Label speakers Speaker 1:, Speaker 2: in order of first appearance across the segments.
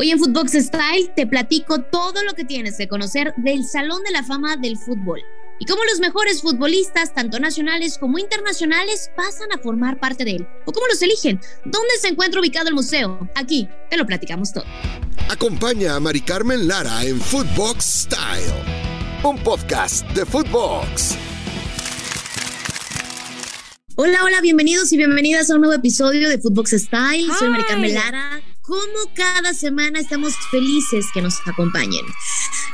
Speaker 1: Hoy en Footbox Style te platico todo lo que tienes que conocer del Salón de la Fama del Fútbol y cómo los mejores futbolistas, tanto nacionales como internacionales, pasan a formar parte de él. O cómo los eligen. ¿Dónde se encuentra ubicado el museo? Aquí te lo platicamos todo.
Speaker 2: Acompaña a Mari Carmen Lara en Footbox Style, un podcast de Footbox.
Speaker 1: Hola, hola, bienvenidos y bienvenidas a un nuevo episodio de Footbox Style. Soy Mari Carmen Lara como cada semana estamos felices que nos acompañen.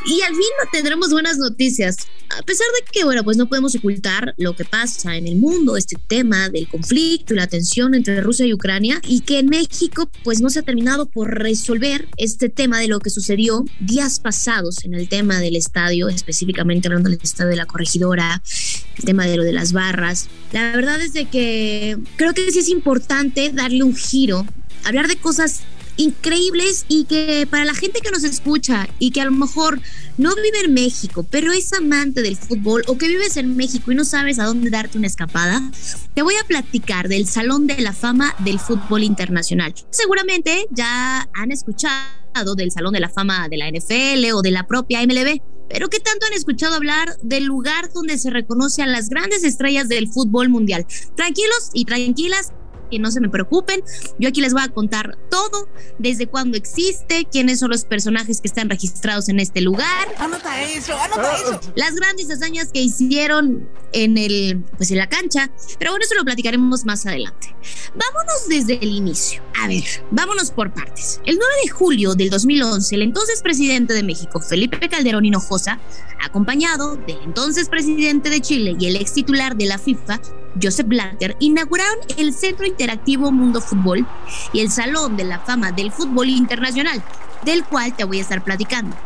Speaker 1: Y al fin tendremos buenas noticias, a pesar de que, bueno, pues no podemos ocultar lo que pasa en el mundo, este tema del conflicto y la tensión entre Rusia y Ucrania, y que en México, pues no se ha terminado por resolver este tema de lo que sucedió días pasados en el tema del estadio, específicamente hablando del estadio de la corregidora, el tema de lo de las barras. La verdad es de que creo que sí es importante darle un giro, hablar de cosas increíbles y que para la gente que nos escucha y que a lo mejor no vive en México, pero es amante del fútbol o que vives en México y no sabes a dónde darte una escapada, te voy a platicar del Salón de la Fama del Fútbol Internacional. Seguramente ya han escuchado del Salón de la Fama de la NFL o de la propia MLB. Pero ¿qué tanto han escuchado hablar del lugar donde se reconoce a las grandes estrellas del fútbol mundial? Tranquilos y tranquilas, que no se me preocupen. Yo aquí les voy a contar todo, desde cuándo existe, quiénes son los personajes que están registrados en este lugar.
Speaker 3: Anota eso, anota eso.
Speaker 1: Las grandes hazañas que hicieron en el pues en la cancha, pero bueno, eso lo platicaremos más adelante. Vámonos desde el inicio. A ver, vámonos por partes. El 9 de julio del 2011, el entonces presidente de México, Felipe Calderón Hinojosa, acompañado del entonces presidente de Chile y el ex titular de la FIFA, Joseph Blatter, inauguraron el Centro Interactivo Mundo Fútbol y el Salón de la Fama del Fútbol Internacional, del cual te voy a estar platicando.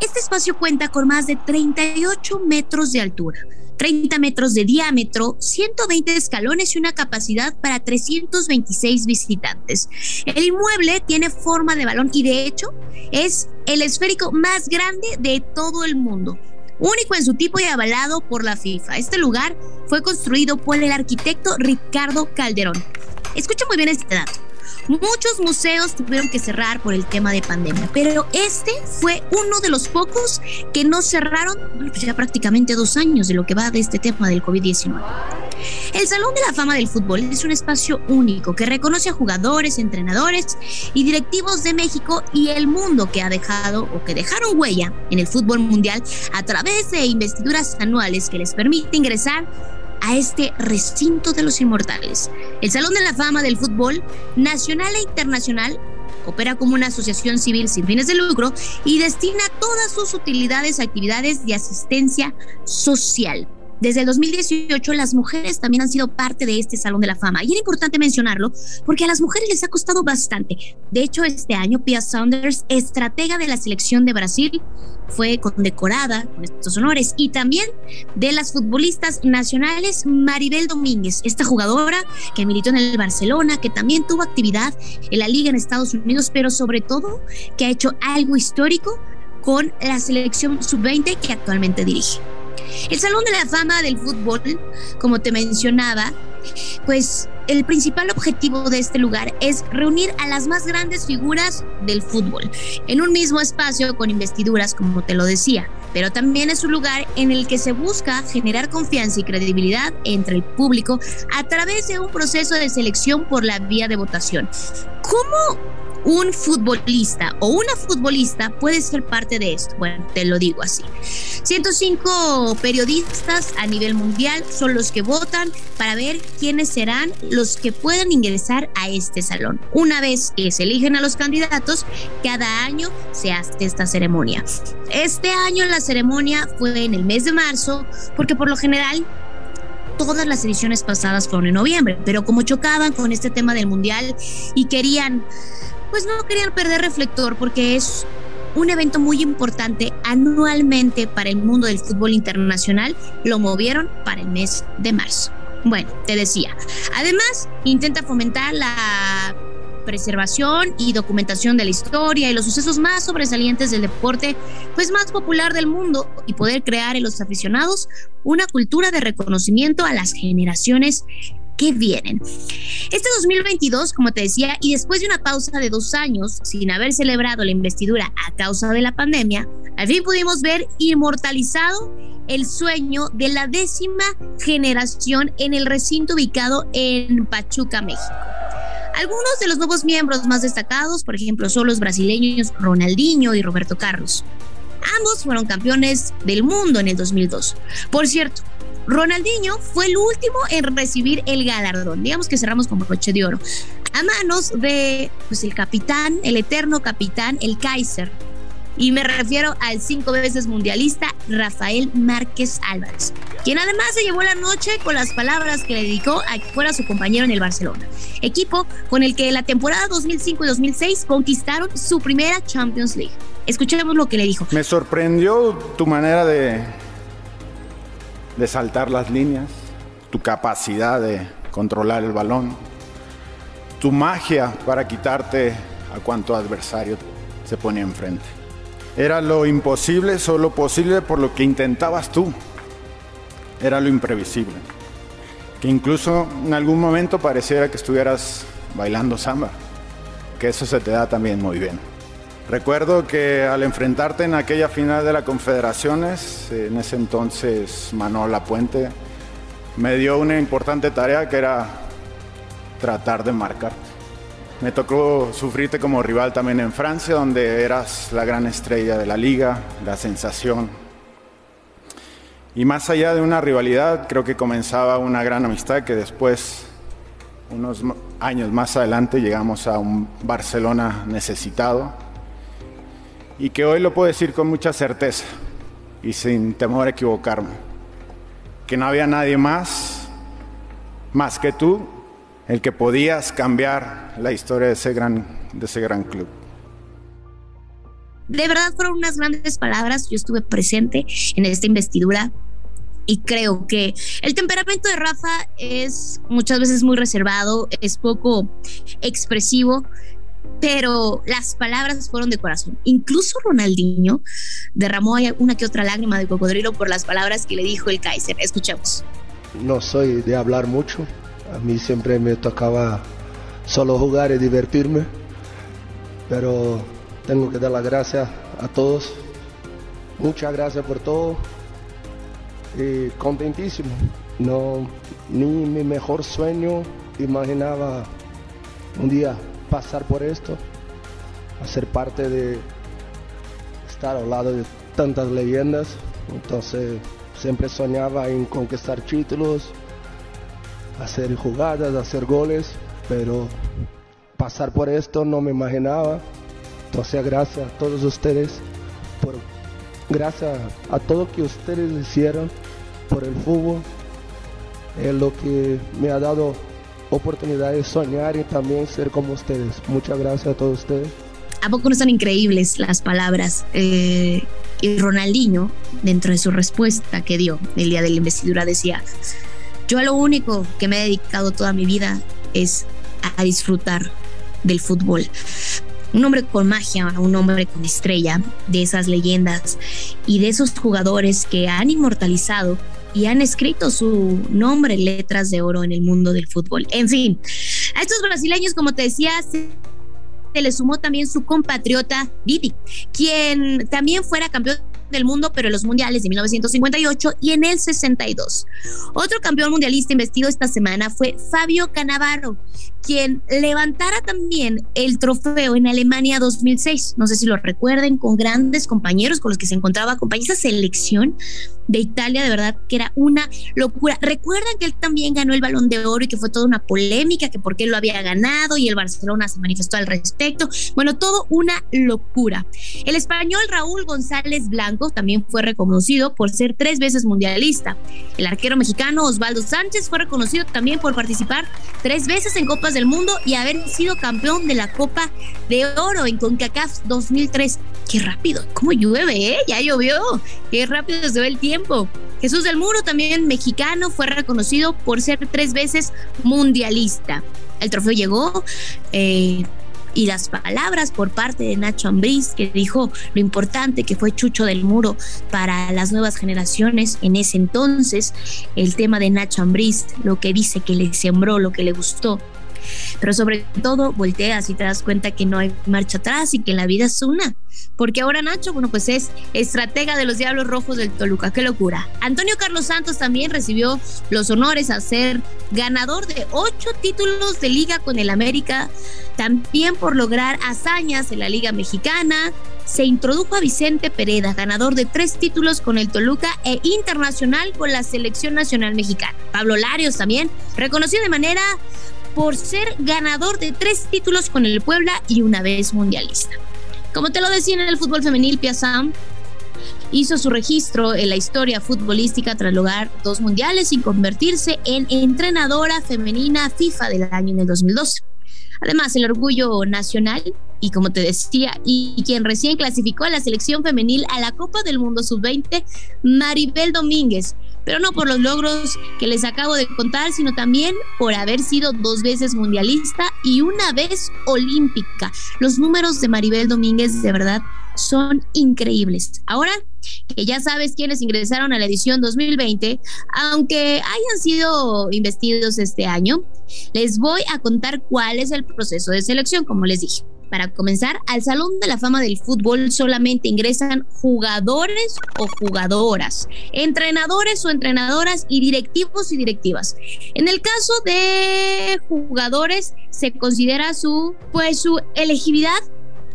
Speaker 1: Este espacio cuenta con más de 38 metros de altura, 30 metros de diámetro, 120 escalones y una capacidad para 326 visitantes. El inmueble tiene forma de balón y de hecho es el esférico más grande de todo el mundo único en su tipo y avalado por la FIFA. Este lugar fue construido por el arquitecto Ricardo Calderón. Escucha muy bien este dato. Muchos museos tuvieron que cerrar por el tema de pandemia, pero este fue uno de los pocos que no cerraron, pues ya prácticamente dos años de lo que va de este tema del COVID-19. El Salón de la Fama del Fútbol es un espacio único que reconoce a jugadores, entrenadores y directivos de México y el mundo que ha dejado o que dejaron huella en el fútbol mundial a través de investiduras anuales que les permite ingresar a este recinto de los inmortales. El Salón de la Fama del Fútbol, nacional e internacional, opera como una asociación civil sin fines de lucro y destina todas sus utilidades a actividades de asistencia social. Desde el 2018 las mujeres también han sido parte de este Salón de la Fama y era importante mencionarlo porque a las mujeres les ha costado bastante. De hecho, este año Pia Saunders, estratega de la selección de Brasil, fue condecorada con estos honores y también de las futbolistas nacionales Maribel Domínguez, esta jugadora que militó en el Barcelona, que también tuvo actividad en la liga en Estados Unidos, pero sobre todo que ha hecho algo histórico con la selección sub-20 que actualmente dirige. El Salón de la Fama del Fútbol, como te mencionaba, pues el principal objetivo de este lugar es reunir a las más grandes figuras del fútbol en un mismo espacio con investiduras, como te lo decía. Pero también es un lugar en el que se busca generar confianza y credibilidad entre el público a través de un proceso de selección por la vía de votación. ¿Cómo un futbolista o una futbolista puede ser parte de esto. Bueno, te lo digo así. 105 periodistas a nivel mundial son los que votan para ver quiénes serán los que puedan ingresar a este salón. Una vez que se eligen a los candidatos, cada año se hace esta ceremonia. Este año la ceremonia fue en el mes de marzo porque por lo general todas las ediciones pasadas fueron en noviembre, pero como chocaban con este tema del mundial y querían pues no querían perder reflector porque es un evento muy importante anualmente para el mundo del fútbol internacional, lo movieron para el mes de marzo. Bueno, te decía, además intenta fomentar la preservación y documentación de la historia y los sucesos más sobresalientes del deporte, pues más popular del mundo y poder crear en los aficionados una cultura de reconocimiento a las generaciones que vienen. Este 2022, como te decía, y después de una pausa de dos años sin haber celebrado la investidura a causa de la pandemia, al fin pudimos ver inmortalizado el sueño de la décima generación en el recinto ubicado en Pachuca, México. Algunos de los nuevos miembros más destacados, por ejemplo, son los brasileños Ronaldinho y Roberto Carlos. Ambos fueron campeones del mundo en el 2002. Por cierto, Ronaldinho fue el último en recibir el galardón. Digamos que cerramos con broche de oro. A manos de pues, el capitán, el eterno capitán, el Kaiser, y me refiero al cinco veces mundialista Rafael Márquez Álvarez, quien además se llevó la noche con las palabras que le dedicó a que fuera su compañero en el Barcelona, equipo con el que la temporada 2005 y 2006 conquistaron su primera Champions League. Escuchemos lo que le dijo.
Speaker 4: Me sorprendió tu manera de, de saltar las líneas, tu capacidad de controlar el balón, tu magia para quitarte a cuanto adversario se ponía enfrente. Era lo imposible, solo posible por lo que intentabas tú. Era lo imprevisible. Que incluso en algún momento pareciera que estuvieras bailando samba. Que eso se te da también muy bien. Recuerdo que al enfrentarte en aquella final de las Confederaciones, en ese entonces Manuel Puente me dio una importante tarea que era tratar de marcarte. Me tocó sufrirte como rival también en Francia, donde eras la gran estrella de la liga, la sensación. Y más allá de una rivalidad, creo que comenzaba una gran amistad que después, unos años más adelante, llegamos a un Barcelona necesitado y que hoy lo puedo decir con mucha certeza y sin temor a equivocarme, que no había nadie más, más que tú, el que podías cambiar la historia de ese gran, de ese gran club.
Speaker 1: De verdad fueron unas grandes palabras. Yo estuve presente en esta investidura y creo que el temperamento de Rafa es muchas veces muy reservado, es poco expresivo, pero las palabras fueron de corazón. Incluso Ronaldinho derramó una que otra lágrima de cocodrilo por las palabras que le dijo el Kaiser. Escuchemos.
Speaker 5: No soy de hablar mucho, a mí siempre me tocaba solo jugar y divertirme, pero tengo que dar las gracias a todos. Muchas gracias por todo contentísimo. No, ni mi mejor sueño imaginaba un día pasar por esto, hacer parte de estar al lado de tantas leyendas. Entonces siempre soñaba en conquistar títulos, hacer jugadas, hacer goles, pero pasar por esto no me imaginaba. Entonces gracias a todos ustedes, por, gracias a todo que ustedes hicieron por el fútbol, es lo que me ha dado oportunidad de soñar y también ser como ustedes. Muchas gracias a todos ustedes.
Speaker 1: ¿A poco no están increíbles las palabras? Eh, y Ronaldinho, dentro de su respuesta que dio el día de la investidura, decía, yo a lo único que me he dedicado toda mi vida es a disfrutar del fútbol. Un hombre con magia, un hombre con estrella, de esas leyendas y de esos jugadores que han inmortalizado y han escrito su nombre en letras de oro en el mundo del fútbol. En fin, a estos brasileños, como te decía, se le sumó también su compatriota Didi, quien también fuera campeón del mundo, pero en los mundiales de 1958 y en el 62. Otro campeón mundialista investido esta semana fue Fabio Canavaro, quien levantara también el trofeo en Alemania 2006. No sé si lo recuerden, con grandes compañeros con los que se encontraba, acompañó esa selección de Italia, de verdad que era una locura. Recuerdan que él también ganó el balón de oro y que fue toda una polémica, que por qué lo había ganado y el Barcelona se manifestó al respecto. Bueno, todo una locura. El español Raúl González Blanco también fue reconocido por ser tres veces mundialista. El arquero mexicano Osvaldo Sánchez fue reconocido también por participar tres veces en Copas del Mundo y haber sido campeón de la Copa de Oro en CONCACAF 2003. Qué rápido, cómo llueve, ¿eh? Ya llovió. Qué rápido se ve el tiempo. Jesús del Muro, también mexicano, fue reconocido por ser tres veces mundialista. El trofeo llegó eh, y las palabras por parte de Nacho Ambriz, que dijo lo importante que fue Chucho del Muro para las nuevas generaciones en ese entonces, el tema de Nacho Ambriz, lo que dice que le sembró, lo que le gustó. Pero sobre todo volteas y te das cuenta que no hay marcha atrás y que la vida es una. Porque ahora Nacho, bueno, pues es estratega de los Diablos Rojos del Toluca. ¡Qué locura! Antonio Carlos Santos también recibió los honores a ser ganador de ocho títulos de liga con el América, también por lograr hazañas en la Liga Mexicana. Se introdujo a Vicente Pereda, ganador de tres títulos con el Toluca e internacional con la Selección Nacional Mexicana. Pablo Larios también, reconocido de manera por ser ganador de tres títulos con el Puebla y una vez mundialista. Como te lo decía en el fútbol femenil, Piazam hizo su registro en la historia futbolística tras lograr dos mundiales y convertirse en entrenadora femenina FIFA del año en el 2012. Además, el orgullo nacional y como te decía, y quien recién clasificó a la selección femenil a la Copa del Mundo Sub-20, Maribel Domínguez, pero no por los logros que les acabo de contar, sino también por haber sido dos veces mundialista y una vez olímpica. Los números de Maribel Domínguez de verdad son increíbles. Ahora que ya sabes quiénes ingresaron a la edición 2020, aunque hayan sido investidos este año, les voy a contar cuál es el proceso de selección, como les dije. Para comenzar, al Salón de la Fama del Fútbol solamente ingresan jugadores o jugadoras, entrenadores o entrenadoras y directivos y directivas. En el caso de jugadores se considera su pues su elegibilidad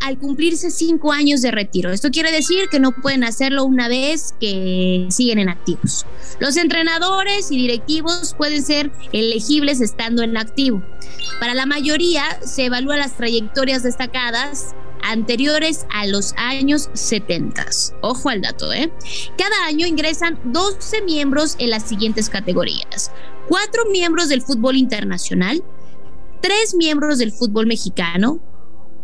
Speaker 1: al cumplirse cinco años de retiro. Esto quiere decir que no pueden hacerlo una vez que siguen en activos. Los entrenadores y directivos pueden ser elegibles estando en activo. Para la mayoría se evalúan las trayectorias destacadas anteriores a los años 70. Ojo al dato, ¿eh? Cada año ingresan 12 miembros en las siguientes categorías. Cuatro miembros del fútbol internacional, tres miembros del fútbol mexicano,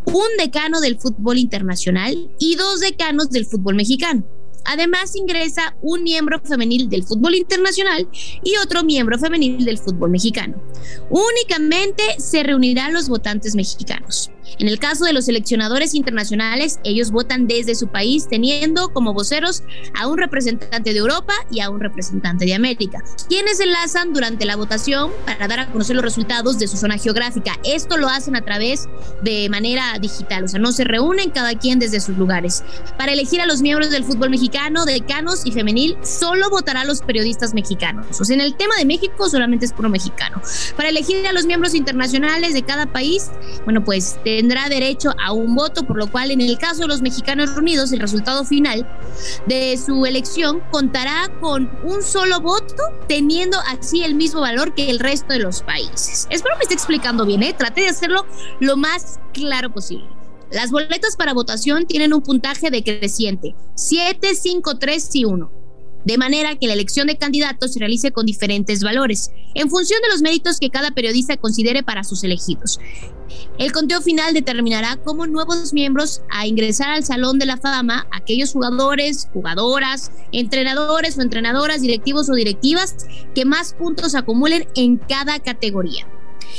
Speaker 1: un decano del fútbol internacional y dos decanos del fútbol mexicano. Además ingresa un miembro femenil del fútbol internacional y otro miembro femenil del fútbol mexicano. Únicamente se reunirán los votantes mexicanos. En el caso de los seleccionadores internacionales, ellos votan desde su país teniendo como voceros a un representante de Europa y a un representante de América, quienes enlazan durante la votación para dar a conocer los resultados de su zona geográfica. Esto lo hacen a través de manera digital, o sea, no se reúnen cada quien desde sus lugares. Para elegir a los miembros del fútbol mexicano, decanos y femenil, solo votará los periodistas mexicanos. O sea, en el tema de México solamente es puro mexicano. Para elegir a los miembros internacionales de cada país, bueno, pues tendrá derecho a un voto, por lo cual en el caso de los mexicanos reunidos, el resultado final de su elección contará con un solo voto, teniendo así el mismo valor que el resto de los países. Espero me esté explicando bien, ¿eh? Traté de hacerlo lo más claro posible. Las boletas para votación tienen un puntaje decreciente, 7, 5, 3 y 1 de manera que la elección de candidatos se realice con diferentes valores, en función de los méritos que cada periodista considere para sus elegidos. El conteo final determinará cómo nuevos miembros a ingresar al Salón de la Fama, aquellos jugadores, jugadoras, entrenadores o entrenadoras, directivos o directivas que más puntos acumulen en cada categoría.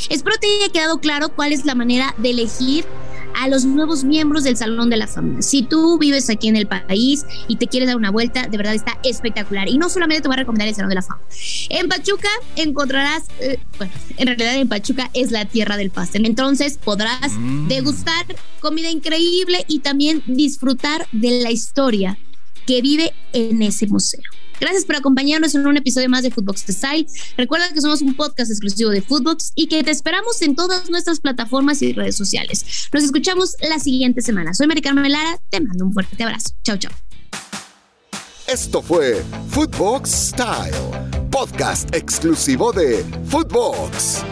Speaker 1: Espero te haya quedado claro cuál es la manera de elegir a los nuevos miembros del Salón de la Fama. Si tú vives aquí en el país y te quieres dar una vuelta, de verdad está espectacular. Y no solamente te voy a recomendar el Salón de la Fama. En Pachuca encontrarás, eh, bueno, en realidad en Pachuca es la tierra del pastel. Entonces podrás mm. degustar comida increíble y también disfrutar de la historia que vive en ese museo. Gracias por acompañarnos en un episodio más de Footbox Style. Recuerda que somos un podcast exclusivo de Footbox y que te esperamos en todas nuestras plataformas y redes sociales. Nos escuchamos la siguiente semana. Soy Mari Carmen Lara, te mando un fuerte abrazo. Chao, chao.
Speaker 2: Esto fue Footbox Style, podcast exclusivo de Footbox.